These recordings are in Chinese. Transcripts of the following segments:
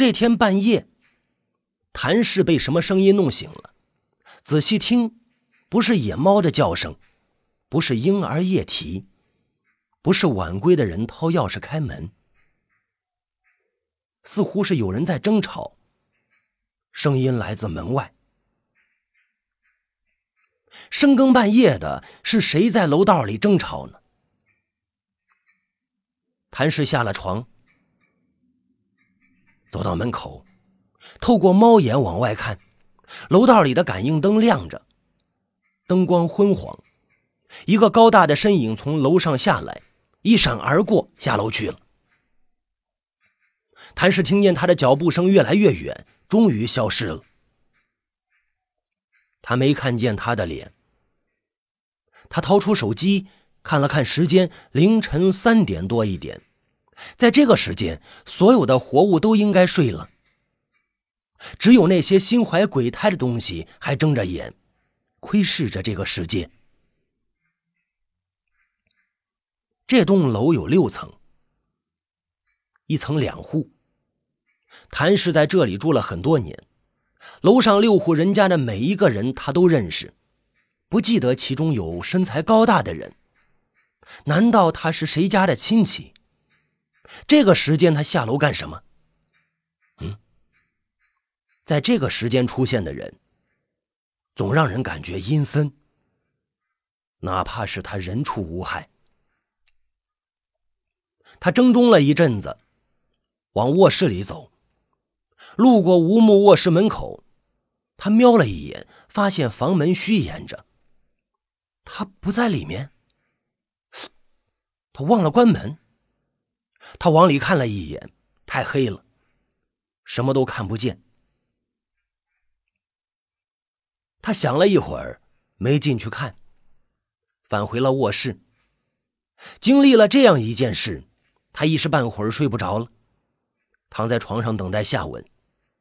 这天半夜，谭氏被什么声音弄醒了，仔细听，不是野猫的叫声，不是婴儿夜啼，不是晚归的人掏钥匙开门，似乎是有人在争吵。声音来自门外。深更半夜的，是谁在楼道里争吵呢？谭氏下了床，走到门口，透过猫眼往外看，楼道里的感应灯亮着，灯光昏黄，一个高大的身影从楼上下来，一闪而过，下楼去了。谭氏听见他的脚步声越来越远，终于消失了。他没看见他的脸。他掏出手机看了看时间，凌晨三点多一点。在这个时间，所有的活物都应该睡了，只有那些心怀鬼胎的东西还睁着眼，窥视着这个世界。这栋楼有六层，一层两户。谭氏在这里住了很多年。楼上六户人家的每一个人，他都认识，不记得其中有身材高大的人。难道他是谁家的亲戚？这个时间他下楼干什么？嗯，在这个时间出现的人，总让人感觉阴森。哪怕是他人畜无害。他怔中了一阵子，往卧室里走。路过吴木卧室门口，他瞄了一眼，发现房门虚掩着。他不在里面，他忘了关门。他往里看了一眼，太黑了，什么都看不见。他想了一会儿，没进去看，返回了卧室。经历了这样一件事，他一时半会儿睡不着了，躺在床上等待下文。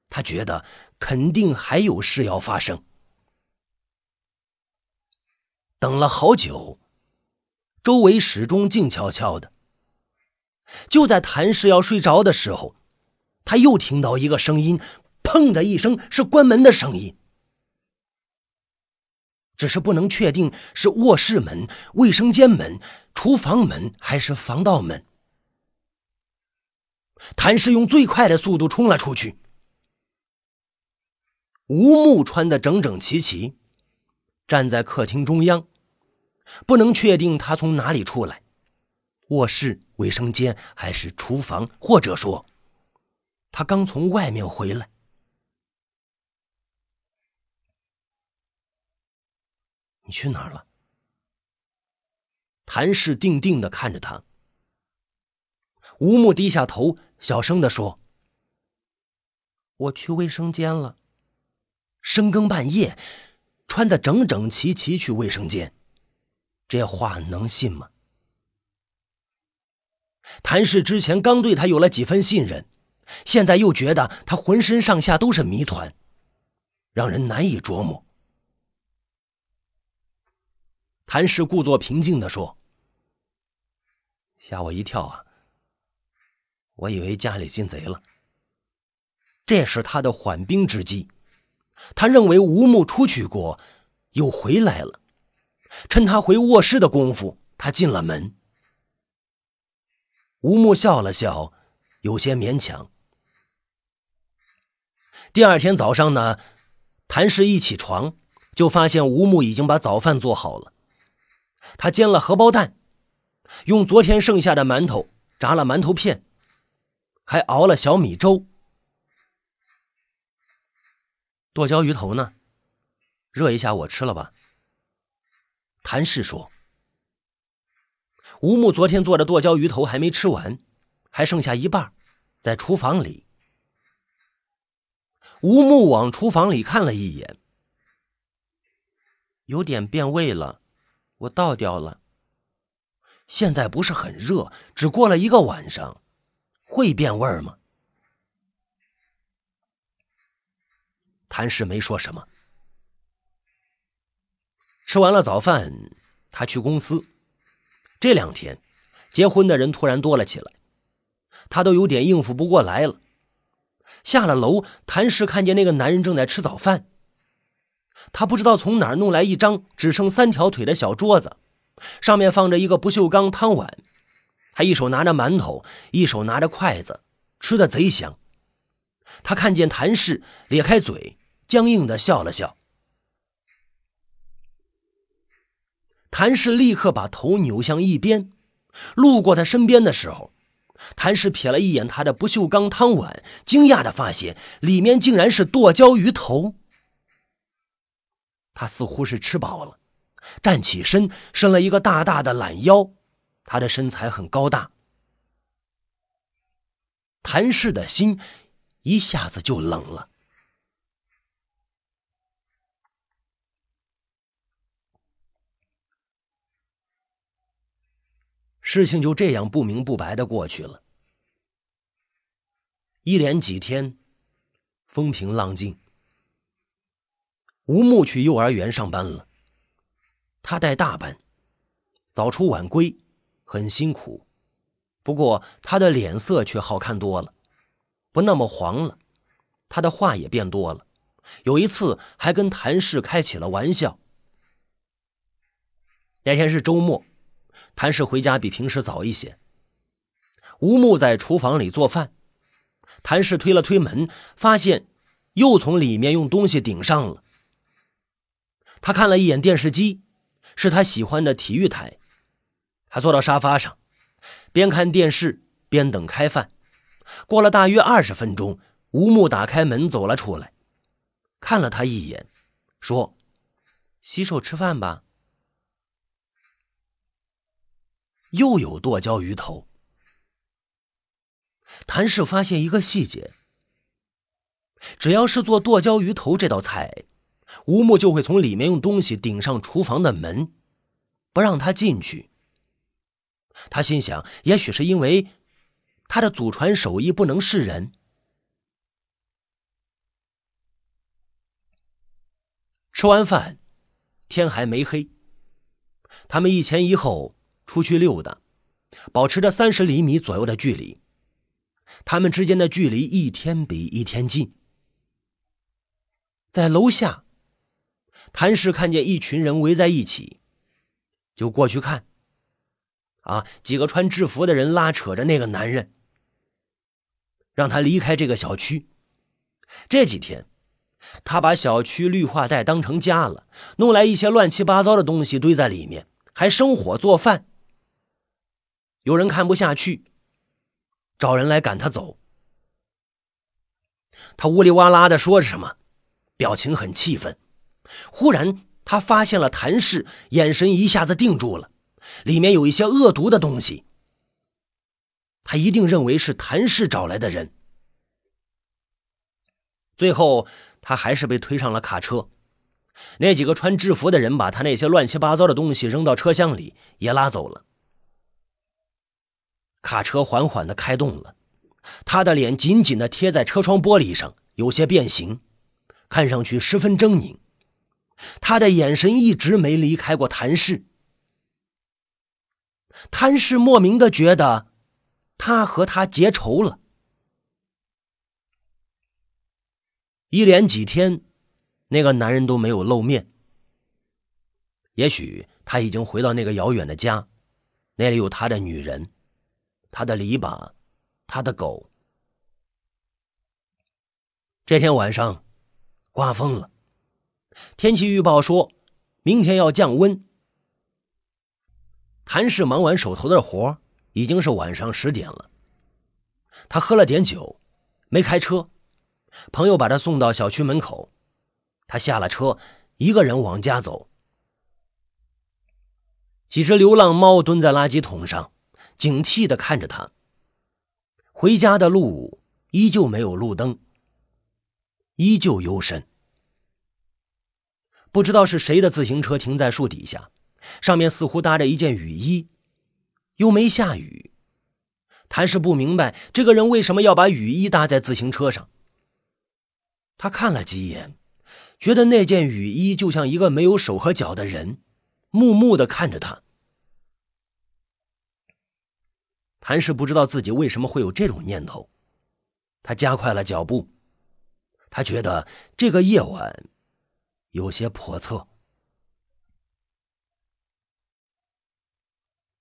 他觉得肯定还有事要发生，等了好久，周围始终静悄悄的。就在谭氏要睡着的时候，他又听到一个声音，砰的一声，是关门的声音。只是不能确定是卧室门、卫生间门、厨房门还是防盗门。谭氏用最快的速度冲了出去。吴木穿得整整齐齐，站在客厅中央，不能确定他从哪里出来，卧室、卫生间还是厨房，或者说，他刚从外面回来。你去哪儿了？谭氏定定的看着他。吴木低下头，小声的说：“我去卫生间了。”深更半夜，穿的整整齐齐去卫生间，这话能信吗？谭氏之前刚对他有了几分信任，现在又觉得他浑身上下都是谜团，让人难以琢磨。谭氏故作平静的说：“吓我一跳啊！我以为家里进贼了。这是他的缓兵之计。”他认为吴木出去过，又回来了。趁他回卧室的功夫，他进了门。吴木笑了笑，有些勉强。第二天早上呢，谭氏一起床就发现吴木已经把早饭做好了。他煎了荷包蛋，用昨天剩下的馒头炸了馒头片，还熬了小米粥。剁椒鱼头呢？热一下，我吃了吧。谭氏说：“吴木昨天做的剁椒鱼头还没吃完，还剩下一半，在厨房里。”吴木往厨房里看了一眼，有点变味了，我倒掉了。现在不是很热，只过了一个晚上，会变味吗？谭氏没说什么。吃完了早饭，他去公司。这两天，结婚的人突然多了起来，他都有点应付不过来了。下了楼，谭氏看见那个男人正在吃早饭。他不知道从哪儿弄来一张只剩三条腿的小桌子，上面放着一个不锈钢汤碗。他一手拿着馒头，一手拿着筷子，吃的贼香。他看见谭氏咧开嘴，僵硬的笑了笑。谭氏立刻把头扭向一边，路过他身边的时候，谭氏瞥了一眼他的不锈钢汤碗，惊讶的发现里面竟然是剁椒鱼头。他似乎是吃饱了，站起身，伸了一个大大的懒腰。他的身材很高大。谭氏的心一下子就冷了。事情就这样不明不白的过去了。一连几天，风平浪静。吴木去幼儿园上班了，他带大班，早出晚归，很辛苦。不过他的脸色却好看多了，不那么黄了。他的话也变多了，有一次还跟谭氏开起了玩笑。那天是周末，谭氏回家比平时早一些。吴木在厨房里做饭，谭氏推了推门，发现又从里面用东西顶上了。他看了一眼电视机，是他喜欢的体育台。他坐到沙发上，边看电视边等开饭。过了大约二十分钟，吴木打开门走了出来，看了他一眼，说：“洗手吃饭吧。”又有剁椒鱼头。谭氏发现一个细节：只要是做剁椒鱼头这道菜。吴木就会从里面用东西顶上厨房的门，不让他进去。他心想，也许是因为他的祖传手艺不能示人。吃完饭，天还没黑，他们一前一后出去溜达，保持着三十厘米左右的距离。他们之间的距离一天比一天近，在楼下。谭氏看见一群人围在一起，就过去看。啊，几个穿制服的人拉扯着那个男人，让他离开这个小区。这几天，他把小区绿化带当成家了，弄来一些乱七八糟的东西堆在里面，还生火做饭。有人看不下去，找人来赶他走。他呜里哇啦的说着什么，表情很气愤。忽然，他发现了谭氏，眼神一下子定住了，里面有一些恶毒的东西。他一定认为是谭氏找来的人。最后，他还是被推上了卡车。那几个穿制服的人把他那些乱七八糟的东西扔到车厢里，也拉走了。卡车缓缓的开动了，他的脸紧紧的贴在车窗玻璃上，有些变形，看上去十分狰狞。他的眼神一直没离开过谭氏，谭氏莫名的觉得他和他结仇了。一连几天，那个男人都没有露面。也许他已经回到那个遥远的家，那里有他的女人，他的篱笆，他的狗。这天晚上，刮风了。天气预报说，明天要降温。谭氏忙完手头的活，已经是晚上十点了。他喝了点酒，没开车，朋友把他送到小区门口。他下了车，一个人往家走。几只流浪猫蹲在垃圾桶上，警惕的看着他。回家的路依旧没有路灯，依旧幽深。不知道是谁的自行车停在树底下，上面似乎搭着一件雨衣，又没下雨。谭氏不明白这个人为什么要把雨衣搭在自行车上。他看了几眼，觉得那件雨衣就像一个没有手和脚的人，木木的看着他。谭氏不知道自己为什么会有这种念头，他加快了脚步。他觉得这个夜晚有些叵测。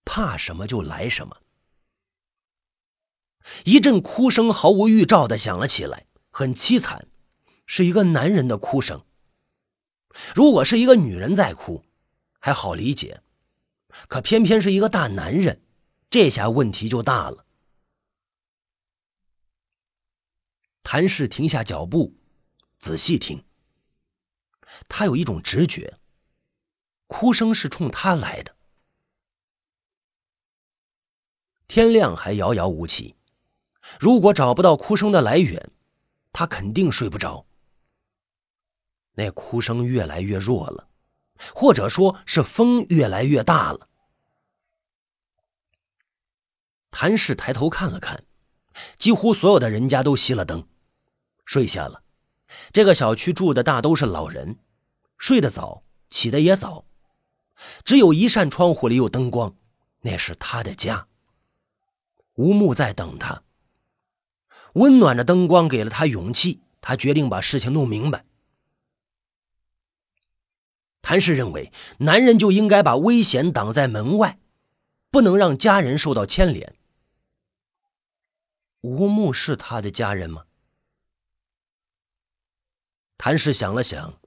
怕什么就来什么。一阵哭声毫无预兆的响了起来，很凄惨，是一个男人的哭声。如果是一个女人在哭，还好理解，可偏偏是一个大男人，这下问题就大了。谭氏停下脚步，仔细听。他有一种直觉，哭声是冲他来的。天亮还遥遥无期，如果找不到哭声的来源，他肯定睡不着。那哭声越来越弱了，或者说是风越来越大了。谭氏抬头看了看，几乎所有的人家都熄了灯。睡下了，这个小区住的大都是老人，睡得早，起得也早，只有一扇窗户里有灯光，那是他的家。吴木在等他，温暖的灯光给了他勇气，他决定把事情弄明白。谭氏认为，男人就应该把危险挡在门外，不能让家人受到牵连。吴木是他的家人吗？谭氏想了想，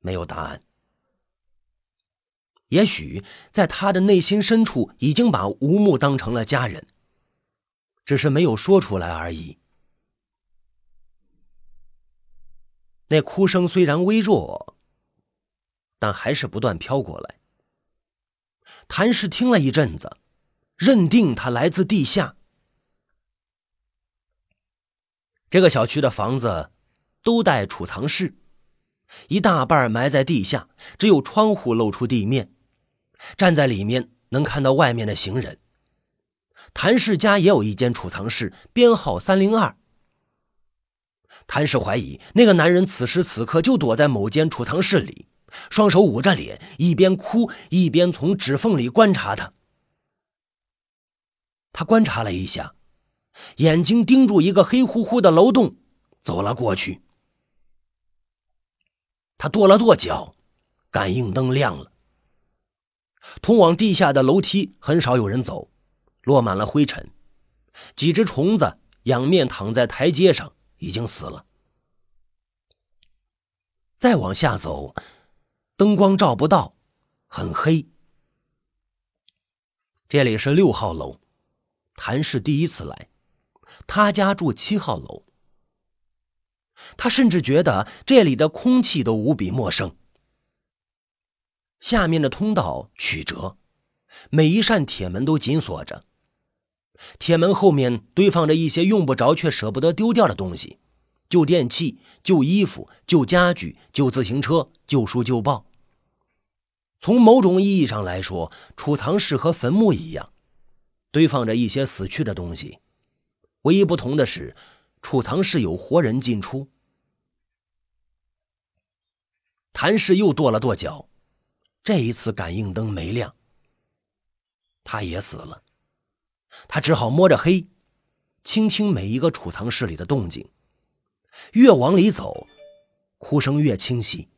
没有答案。也许在他的内心深处，已经把吴木当成了家人，只是没有说出来而已。那哭声虽然微弱，但还是不断飘过来。谭氏听了一阵子，认定它来自地下。这个小区的房子。都带储藏室，一大半埋在地下，只有窗户露出地面。站在里面能看到外面的行人。谭氏家也有一间储藏室，编号三零二。谭氏怀疑那个男人此时此刻就躲在某间储藏室里，双手捂着脸，一边哭一边从指缝里观察他。他观察了一下，眼睛盯住一个黑乎乎的楼洞，走了过去。他跺了跺脚，感应灯亮了。通往地下的楼梯很少有人走，落满了灰尘。几只虫子仰面躺在台阶上，已经死了。再往下走，灯光照不到，很黑。这里是六号楼，谭氏第一次来，他家住七号楼。他甚至觉得这里的空气都无比陌生。下面的通道曲折，每一扇铁门都紧锁着。铁门后面堆放着一些用不着却舍不得丢掉的东西：旧电器、旧衣服、旧家具、旧自行车、旧书旧报。从某种意义上来说，储藏室和坟墓一样，堆放着一些死去的东西。唯一不同的是，储藏室有活人进出。谭氏又跺了跺脚，这一次感应灯没亮。他也死了，他只好摸着黑，倾听每一个储藏室里的动静。越往里走，哭声越清晰，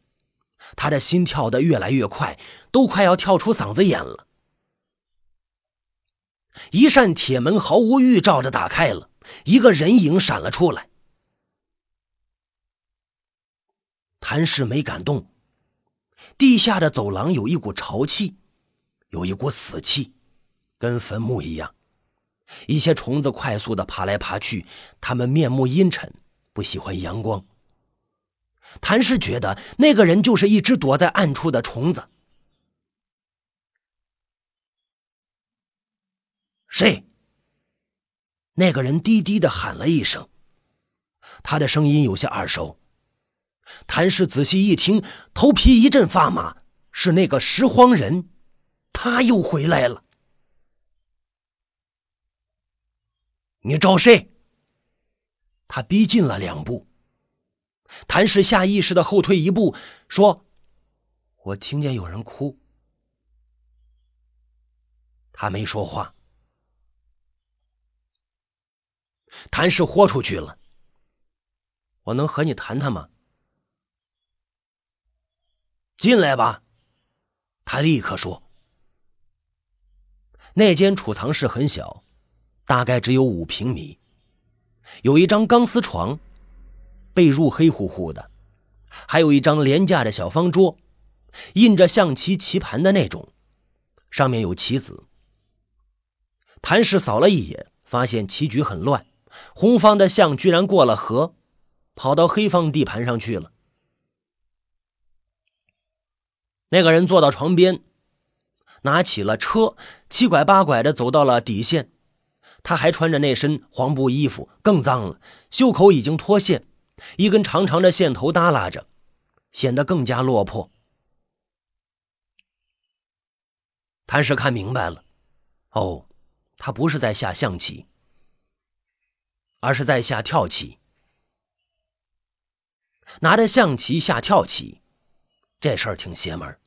他的心跳得越来越快，都快要跳出嗓子眼了。一扇铁门毫无预兆的打开了，一个人影闪了出来。谭氏没敢动。地下的走廊有一股潮气，有一股死气，跟坟墓一样。一些虫子快速的爬来爬去，它们面目阴沉，不喜欢阳光。谭氏觉得那个人就是一只躲在暗处的虫子。谁？那个人低低的喊了一声，他的声音有些耳熟。谭氏仔细一听，头皮一阵发麻，是那个拾荒人，他又回来了。你找谁？他逼近了两步。谭氏下意识的后退一步，说：“我听见有人哭。”他没说话。谭氏豁出去了。我能和你谈谈吗？进来吧。他立刻说。那间储藏室很小，大概只有五平米，有一张钢丝床，被褥黑乎乎的，还有一张廉价的小方桌，印着象棋棋盘的那种，上面有棋子。谭氏扫了一眼，发现棋局很乱，红方的象居然过了河，跑到黑方地盘上去了。那个人坐到床边。拿起了车，七拐八拐的走到了底线。他还穿着那身黄布衣服，更脏了，袖口已经脱线，一根长长的线头耷拉着，显得更加落魄。谭氏看明白了，哦，他不是在下象棋，而是在下跳棋。拿着象棋下跳棋，这事儿挺邪门。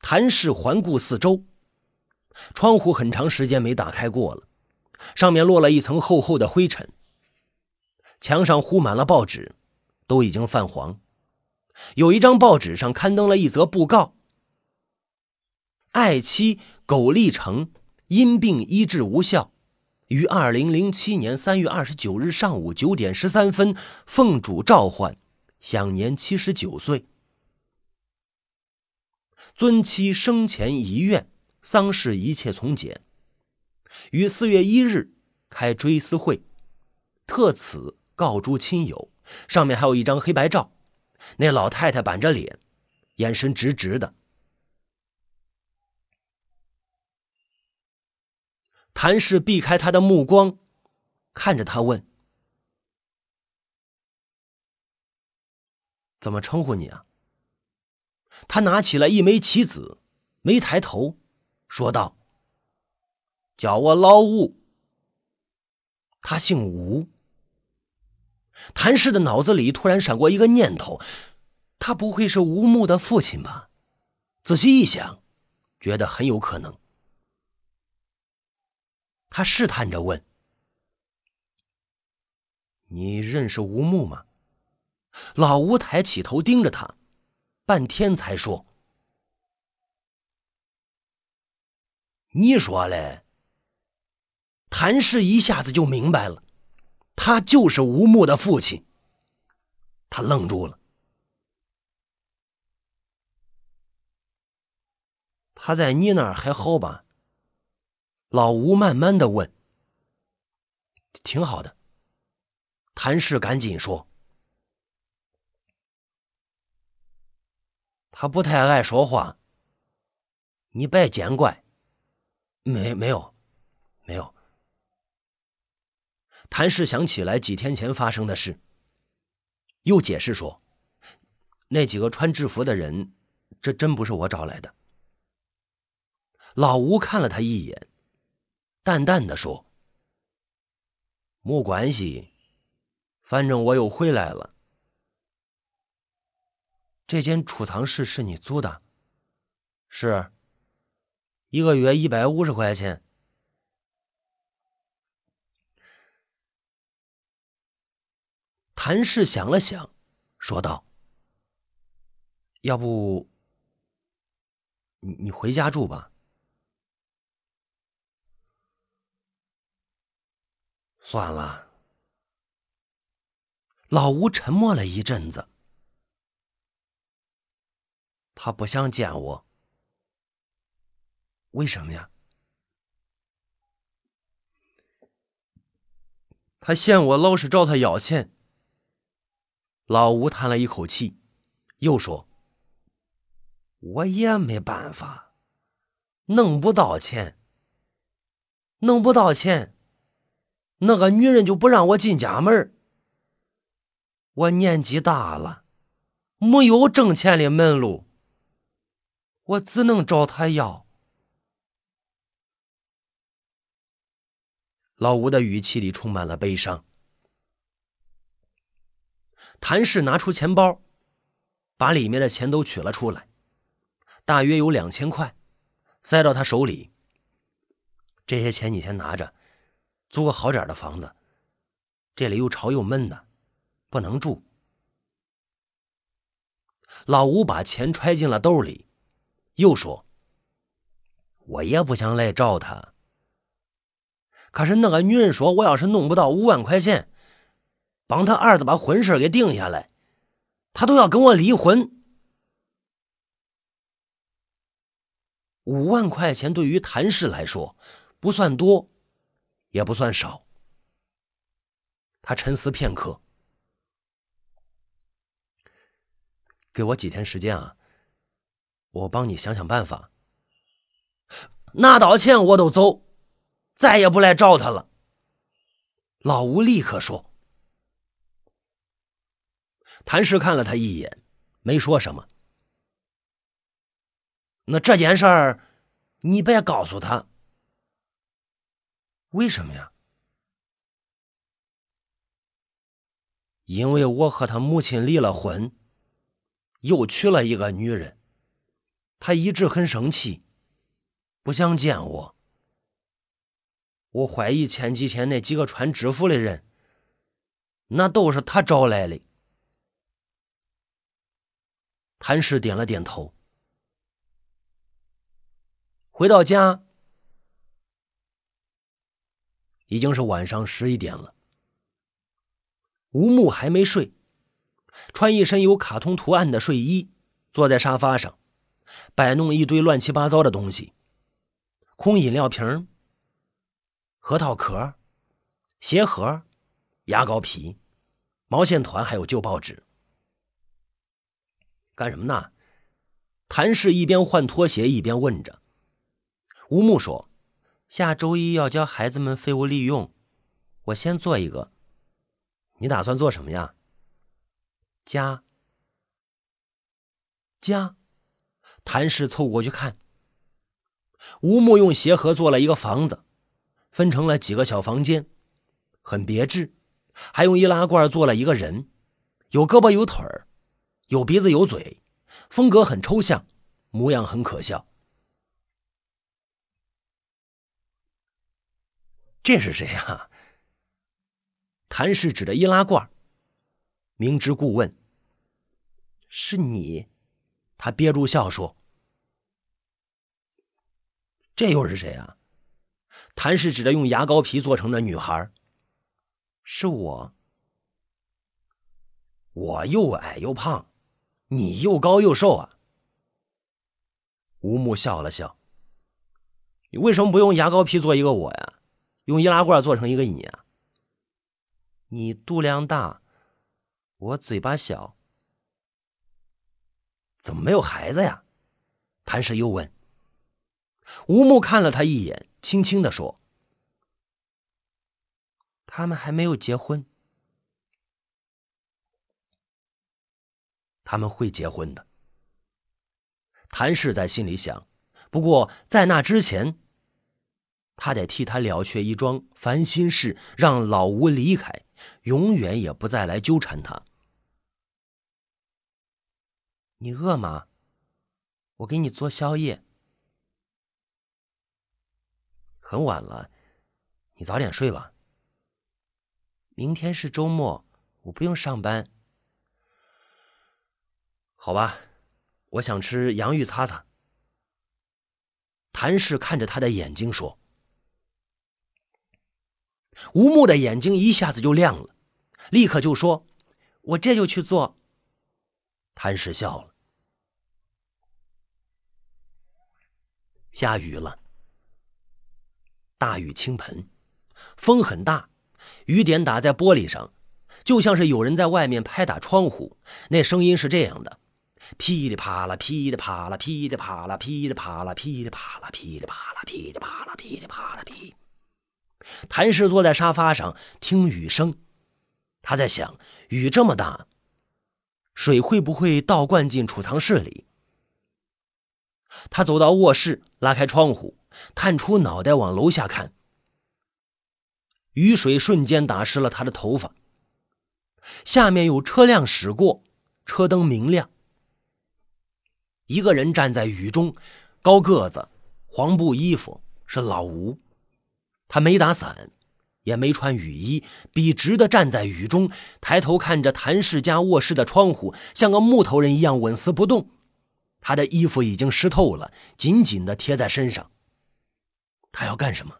谭氏环顾四周，窗户很长时间没打开过了，上面落了一层厚厚的灰尘。墙上糊满了报纸，都已经泛黄。有一张报纸上刊登了一则布告：爱妻苟立成因病医治无效，于二零零七年三月二十九日上午九点十三分奉主召唤，享年七十九岁。尊妻生前遗愿，丧事一切从简。于四月一日开追思会，特此告诸亲友。上面还有一张黑白照，那老太太板着脸，眼神直直的。谭氏避开他的目光，看着他问：“怎么称呼你啊？”他拿起了一枚棋子，没抬头，说道：“叫我老吴。”他姓吴。谭氏的脑子里突然闪过一个念头：他不会是吴木的父亲吧？仔细一想，觉得很有可能。他试探着问：“你认识吴木吗？”老吴抬起头盯着他。半天才说：“你说嘞？”谭氏一下子就明白了，他就是吴木的父亲。他愣住了。他在你那儿还好吧？老吴慢慢的问。挺好的。谭氏赶紧说。他不太爱说话，你别见怪。没没有，没有。谭氏想起来几天前发生的事，又解释说：“那几个穿制服的人，这真不是我找来的。”老吴看了他一眼，淡淡的说：“没关系，反正我又回来了。”这间储藏室是你租的？是，一个月一百五十块钱。谭氏想了想，说道：“要不，你你回家住吧。”算了。老吴沉默了一阵子。他不想见我，为什么呀？他嫌我老是找他要钱。老吴叹了一口气，又说：“我也没办法，弄不到钱，弄不到钱，那个女人就不让我进家门。我年纪大了，没有挣钱的门路。”我只能找他要。老吴的语气里充满了悲伤。谭氏拿出钱包，把里面的钱都取了出来，大约有两千块，塞到他手里。这些钱你先拿着，租个好点的房子。这里又潮又闷的，不能住。老吴把钱揣进了兜里，又说：“我也不想来找他。可是那个女人说，我要是弄不到五万块钱，帮他儿子把婚事给定下来，他都要跟我离婚。五万块钱对于谭氏来说，不算多，也不算少。他沉思片刻。”给我几天时间啊！我帮你想想办法。拿到钱我都走，再也不来找他了。老吴立刻说。谭氏看了他一眼，没说什么。那这件事儿，你别告诉他。为什么呀？因为我和他母亲离了婚。又娶了一个女人，他一直很生气，不想见我。我怀疑前几天那几个穿制服的人，那都是他找来的。谭氏点了点头。回到家，已经是晚上十一点了。吴木还没睡。穿一身有卡通图案的睡衣，坐在沙发上，摆弄一堆乱七八糟的东西：空饮料瓶、核桃壳、鞋盒、牙膏皮、毛线团，还有旧报纸。干什么呢？谭氏一边换拖鞋一边问着。吴木说：“下周一要教孩子们废物利用，我先做一个。你打算做什么呀？”家，家，谭氏凑过去看。吴木用鞋盒做了一个房子，分成了几个小房间，很别致。还用易拉罐做了一个人，有胳膊有腿儿，有鼻子有嘴，风格很抽象，模样很可笑。这是谁呀？谭氏指着易拉罐。明知故问：“是你？”他憋住笑说：“这又是谁啊？”谭氏指着用牙膏皮做成的女孩：“是我。我又矮又胖，你又高又瘦啊。”吴木笑了笑：“你为什么不用牙膏皮做一个我呀？用易拉罐做成一个你啊？你肚量大。”我嘴巴小，怎么没有孩子呀？谭氏又问。吴木看了他一眼，轻轻的说：“他们还没有结婚，他们会结婚的。”谭氏在心里想。不过在那之前，他得替他了却一桩烦心事，让老吴离开，永远也不再来纠缠他。你饿吗？我给你做宵夜。很晚了，你早点睡吧。明天是周末，我不用上班。好吧，我想吃洋芋擦擦。谭氏看着他的眼睛说：“吴木的眼睛一下子就亮了，立刻就说，我这就去做。谭氏笑了。下雨了。大雨倾盆，风很大，雨点打在玻璃上，就像是有人在外面拍打窗户，那声音是这样的，噼里啪啦噼里啪啦噼里啪啦噼里啪啦噼里啪啦噼里啪啦噼里啪啦噼里啪啦。噼。谭氏坐在沙发上听雨声，他在想：雨这么大。水会不会倒灌进储藏室里？他走到卧室，拉开窗户，探出脑袋往楼下看。雨水瞬间打湿了他的头发。下面有车辆驶过，车灯明亮。一个人站在雨中，高个子，黄布衣服，是老吴。他没打伞，也没穿雨衣，笔直的站在雨中，抬头看着谭氏家卧室的窗户，像个木头人一样纹丝不动。他的衣服已经湿透了，紧紧的贴在身上。他要干什么？